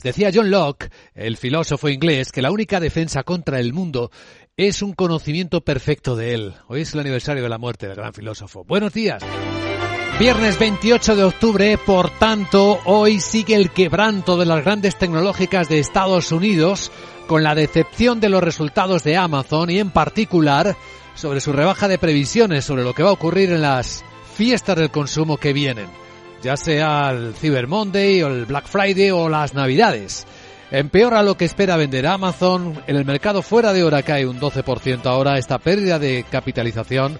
Decía John Locke, el filósofo inglés, que la única defensa contra el mundo es un conocimiento perfecto de él. Hoy es el aniversario de la muerte del gran filósofo. Buenos días. Viernes 28 de octubre, por tanto, hoy sigue el quebranto de las grandes tecnológicas de Estados Unidos con la decepción de los resultados de Amazon y en particular sobre su rebaja de previsiones sobre lo que va a ocurrir en las fiestas del consumo que vienen ya sea el Cyber Monday o el Black Friday o las Navidades. Empeora lo que espera vender Amazon. En el mercado fuera de hora cae un 12% ahora. Esta pérdida de capitalización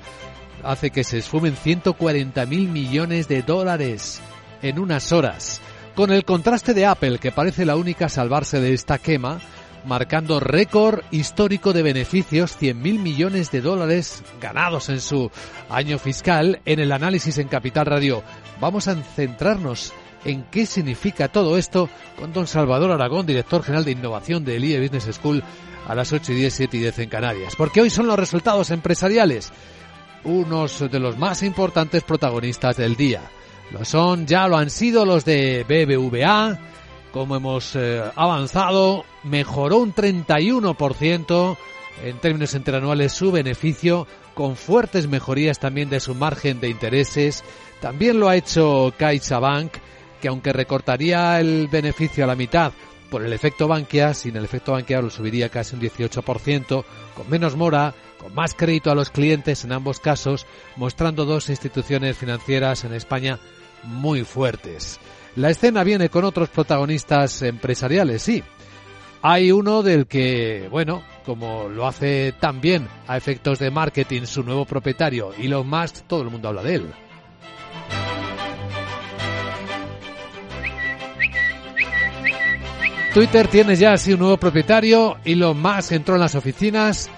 hace que se esfumen 140 mil millones de dólares en unas horas. Con el contraste de Apple, que parece la única a salvarse de esta quema, marcando récord histórico de beneficios, 100.000 millones de dólares ganados en su año fiscal. En el análisis en Capital Radio vamos a centrarnos en qué significa todo esto con don Salvador Aragón, director general de innovación del IE Business School a las 8 y 10, 7 y 10 en Canarias. Porque hoy son los resultados empresariales, unos de los más importantes protagonistas del día. Lo son, ya lo han sido los de BBVA, como hemos eh, avanzado, mejoró un 31% en términos interanuales su beneficio, con fuertes mejorías también de su margen de intereses. También lo ha hecho CaixaBank, que aunque recortaría el beneficio a la mitad por el efecto Bankia, sin el efecto Bankia lo subiría casi un 18%, con menos mora, con más crédito a los clientes en ambos casos, mostrando dos instituciones financieras en España muy fuertes. La escena viene con otros protagonistas empresariales, sí. Hay uno del que, bueno, como lo hace tan bien a efectos de marketing su nuevo propietario, Elon Musk, todo el mundo habla de él. Twitter tiene ya así un nuevo propietario, Elon Musk entró en las oficinas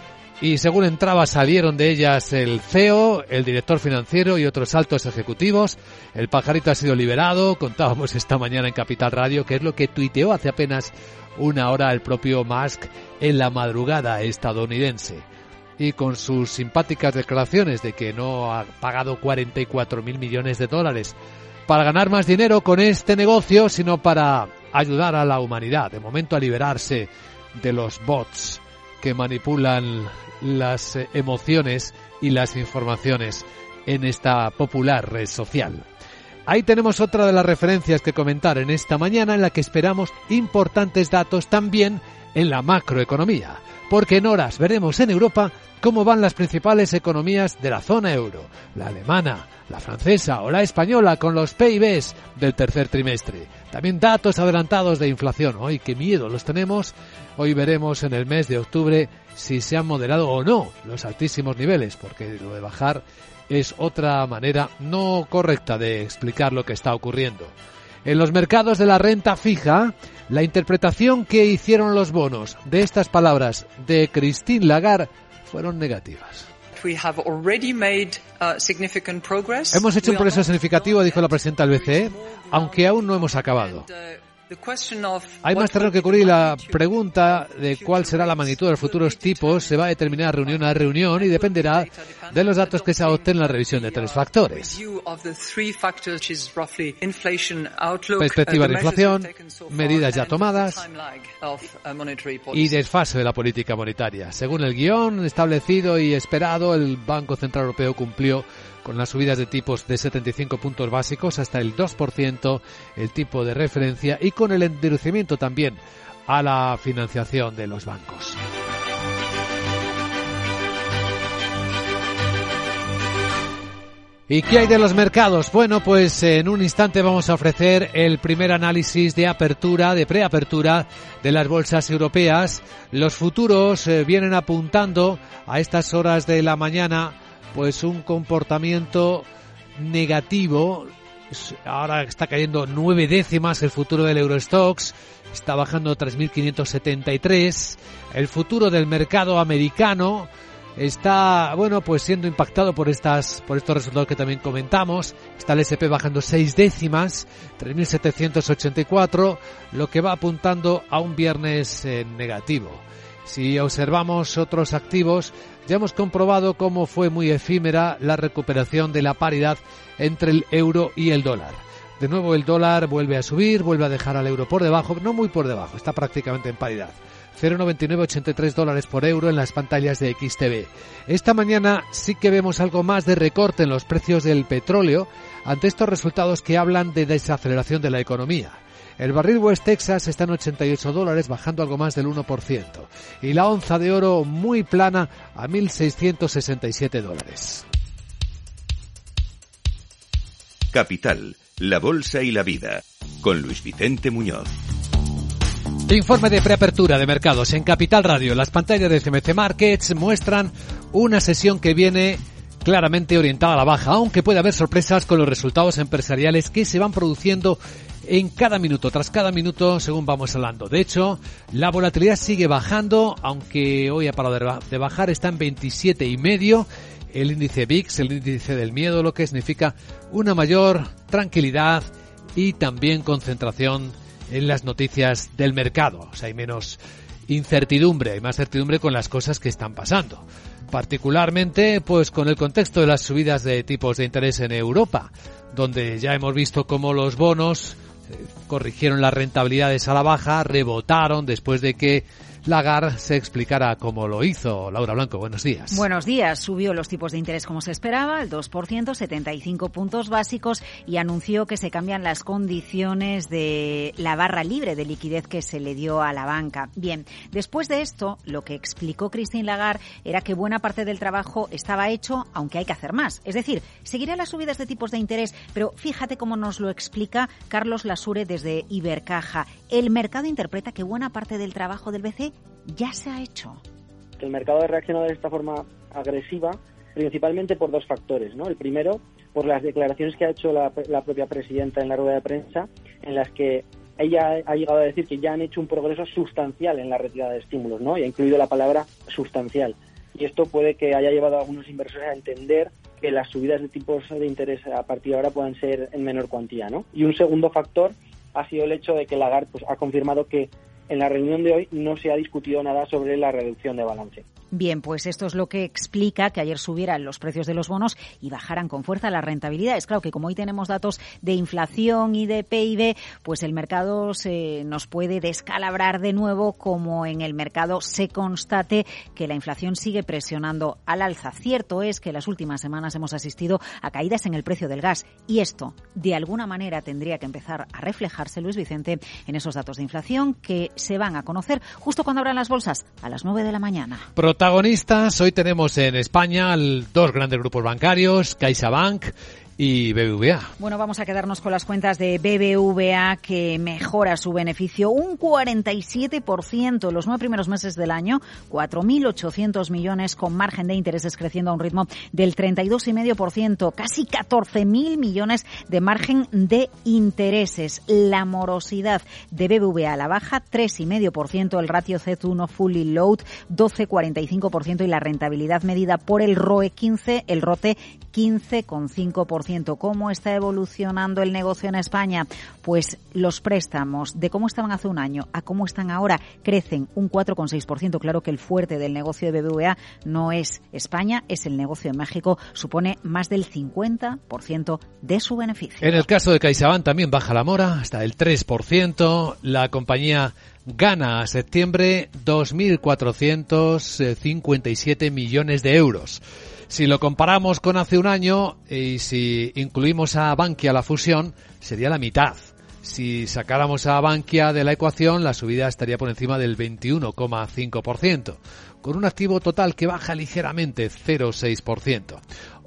y según entraba salieron de ellas el CEO, el director financiero y otros altos ejecutivos. El pajarito ha sido liberado, contábamos esta mañana en Capital Radio, que es lo que tuiteó hace apenas una hora el propio Musk en la madrugada estadounidense. Y con sus simpáticas declaraciones de que no ha pagado 44 mil millones de dólares para ganar más dinero con este negocio, sino para ayudar a la humanidad, de momento a liberarse de los bots que manipulan las emociones y las informaciones en esta popular red social. Ahí tenemos otra de las referencias que comentar en esta mañana en la que esperamos importantes datos también en la macroeconomía, porque en horas veremos en Europa cómo van las principales economías de la zona euro, la alemana, la francesa o la española con los PIBs del tercer trimestre. También datos adelantados de inflación. Hoy qué miedo los tenemos. Hoy veremos en el mes de octubre si se han moderado o no los altísimos niveles, porque lo de bajar es otra manera no correcta de explicar lo que está ocurriendo. En los mercados de la renta fija, la interpretación que hicieron los bonos de estas palabras de Christine Lagarde fueron negativas. Uh, hemos hecho un progreso significativo, dijo la presidenta del BCE, aunque aún no hemos acabado. Uh, hay más terreno que cubrir. La pregunta de cuál será la magnitud de los futuros tipos se va a determinar reunión a reunión y dependerá de los datos que se adopten en la revisión de tres factores. Perspectiva de inflación, medidas ya tomadas y desfase de la política monetaria. Según el guion establecido y esperado, el Banco Central Europeo cumplió con las subidas de tipos de 75 puntos básicos hasta el 2%, el tipo de referencia, y con el endurecimiento también a la financiación de los bancos. ¿Y qué hay de los mercados? Bueno, pues en un instante vamos a ofrecer el primer análisis de apertura, de preapertura de las bolsas europeas. Los futuros eh, vienen apuntando a estas horas de la mañana pues un comportamiento negativo. Ahora está cayendo nueve décimas el futuro del Eurostox, está bajando 3.573. El futuro del mercado americano está, bueno, pues siendo impactado por estas, por estos resultados que también comentamos. Está el SP bajando seis décimas, 3.784, lo que va apuntando a un viernes eh, negativo. Si observamos otros activos, ya hemos comprobado cómo fue muy efímera la recuperación de la paridad entre el euro y el dólar. De nuevo el dólar vuelve a subir, vuelve a dejar al euro por debajo, no muy por debajo, está prácticamente en paridad. 0,9983 dólares por euro en las pantallas de XTV. Esta mañana sí que vemos algo más de recorte en los precios del petróleo ante estos resultados que hablan de desaceleración de la economía. El barril West Texas está en 88 dólares, bajando algo más del 1%. Y la onza de oro muy plana a 1.667 dólares. Capital, la Bolsa y la Vida, con Luis Vicente Muñoz. Informe de preapertura de mercados en Capital Radio. Las pantallas de CMC Markets muestran una sesión que viene claramente orientada a la baja, aunque puede haber sorpresas con los resultados empresariales que se van produciendo en cada minuto, tras cada minuto, según vamos hablando. De hecho, la volatilidad sigue bajando, aunque hoy ha parado de bajar, está en 27 y medio. El índice VIX, el índice del miedo, lo que significa una mayor tranquilidad y también concentración en las noticias del mercado. O sea, hay menos incertidumbre, hay más certidumbre con las cosas que están pasando. Particularmente, pues con el contexto de las subidas de tipos de interés en Europa, donde ya hemos visto cómo los bonos eh, corrigieron las rentabilidades a la baja, rebotaron después de que Lagarde se explicara cómo lo hizo. Laura Blanco, buenos días. Buenos días. Subió los tipos de interés como se esperaba, el 2%, 75 puntos básicos y anunció que se cambian las condiciones de la barra libre de liquidez que se le dio a la banca. Bien, después de esto, lo que explicó Christine Lagarde era que buena parte del trabajo estaba hecho, aunque hay que hacer más. Es decir, seguirá las subidas de tipos de interés, pero fíjate cómo nos lo explica Carlos Lasure desde Ibercaja. El mercado interpreta que buena parte del trabajo del BCE ya se ha hecho. El mercado ha reaccionado de esta forma agresiva principalmente por dos factores. ¿no? El primero, por las declaraciones que ha hecho la, propia presidenta en la rueda de prensa, en las que ella ha llegado a decir que ya han hecho un progreso sustancial en la retirada de estímulos, ¿no? Y ha incluido la palabra sustancial. Y esto puede que haya llevado a algunos inversores a entender que las subidas de tipos de interés a partir de ahora puedan ser en menor cuantía, ¿no? Y un segundo factor ha sido el hecho de que Lagarde pues, ha confirmado que en la reunión de hoy no se ha discutido nada sobre la reducción de balance. Bien, pues esto es lo que explica que ayer subieran los precios de los bonos y bajaran con fuerza las rentabilidades. Claro que como hoy tenemos datos de inflación y de PIB, pues el mercado se nos puede descalabrar de nuevo como en el mercado se constate que la inflación sigue presionando al alza. Cierto es que las últimas semanas hemos asistido a caídas en el precio del gas y esto de alguna manera tendría que empezar a reflejarse, Luis Vicente, en esos datos de inflación que se van a conocer justo cuando abran las bolsas a las 9 de la mañana. Protagonistas, hoy tenemos en España dos grandes grupos bancarios, CaixaBank y BBVA. Bueno, vamos a quedarnos con las cuentas de BBVA que mejora su beneficio un 47% los nueve primeros meses del año, 4.800 millones con margen de intereses creciendo a un ritmo del 32,5%, casi 14.000 millones de margen de intereses. La morosidad de BBVA a la baja, 3,5%, el ratio Z1 fully load, 12,45% y la rentabilidad medida por el ROE 15, el ROTE 15,5%. ¿Cómo está evolucionando el negocio en España? Pues los préstamos de cómo estaban hace un año a cómo están ahora crecen un 4,6%. Claro que el fuerte del negocio de BBVA no es España, es el negocio de México. Supone más del 50% de su beneficio. En el caso de CaixaBank también baja la mora hasta el 3%. La compañía gana a septiembre 2.457 millones de euros. Si lo comparamos con hace un año y si incluimos a Bankia la fusión, sería la mitad. Si sacáramos a Bankia de la ecuación, la subida estaría por encima del 21,5%, con un activo total que baja ligeramente 0,6%.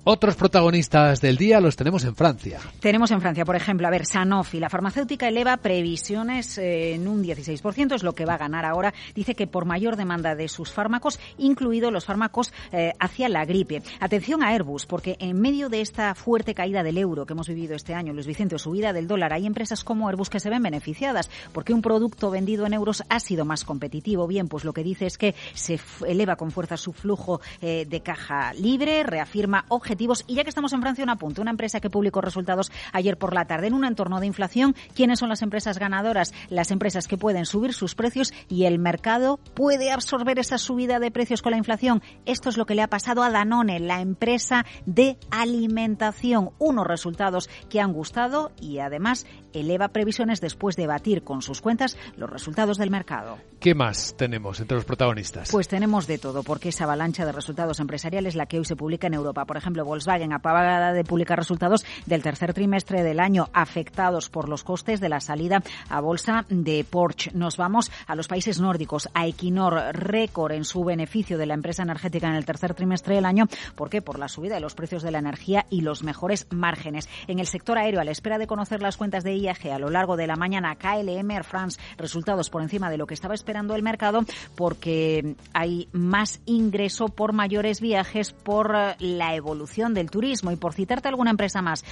Otros protagonistas del día los tenemos en Francia. Tenemos en Francia, por ejemplo, a ver, Sanofi, la farmacéutica eleva previsiones eh, en un 16%, es lo que va a ganar ahora. Dice que por mayor demanda de sus fármacos, incluidos los fármacos eh, hacia la gripe. Atención a Airbus, porque en medio de esta fuerte caída del euro que hemos vivido este año, Luis Vicente, subida del dólar, hay empresas como Airbus que se ven beneficiadas, porque un producto vendido en euros ha sido más competitivo. Bien, pues lo que dice es que se eleva con fuerza su flujo eh, de caja libre, reafirma objetivos objetivos. Y ya que estamos en Francia, un apunte. Una empresa que publicó resultados ayer por la tarde en un entorno de inflación. ¿Quiénes son las empresas ganadoras? Las empresas que pueden subir sus precios y el mercado puede absorber esa subida de precios con la inflación. Esto es lo que le ha pasado a Danone, la empresa de alimentación. Unos resultados que han gustado y además eleva previsiones después de batir con sus cuentas los resultados del mercado. ¿Qué más tenemos entre los protagonistas? Pues tenemos de todo, porque esa avalancha de resultados empresariales la que hoy se publica en Europa. Por ejemplo, Volkswagen acaba de publicar resultados del tercer trimestre del año afectados por los costes de la salida a bolsa de Porsche. Nos vamos a los países nórdicos, a Equinor, récord en su beneficio de la empresa energética en el tercer trimestre del año. ¿Por qué? Por la subida de los precios de la energía y los mejores márgenes. En el sector aéreo, a la espera de conocer las cuentas de IAG a lo largo de la mañana, KLM Air France, resultados por encima de lo que estaba esperando el mercado, porque hay más ingreso por mayores viajes, por eh, la evolución del turismo y por citarte alguna empresa más.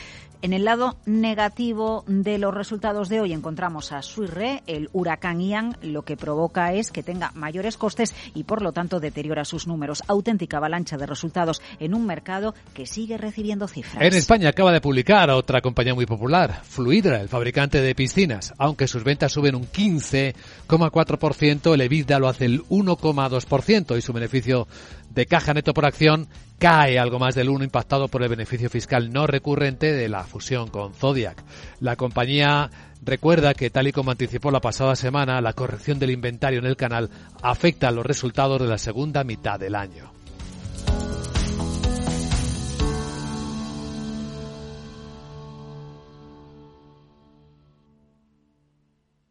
En el lado negativo de los resultados de hoy encontramos a Suirre, el huracán Ian, lo que provoca es que tenga mayores costes y por lo tanto deteriora sus números. Auténtica avalancha de resultados en un mercado que sigue recibiendo cifras. En España acaba de publicar otra compañía muy popular, Fluidra, el fabricante de piscinas. Aunque sus ventas suben un 15,4%, el EBITDA lo hace el 1,2% y su beneficio de caja neto por acción cae algo más del 1 impactado por el beneficio fiscal no recurrente de la fusión con Zodiac. La compañía recuerda que tal y como anticipó la pasada semana, la corrección del inventario en el canal afecta a los resultados de la segunda mitad del año.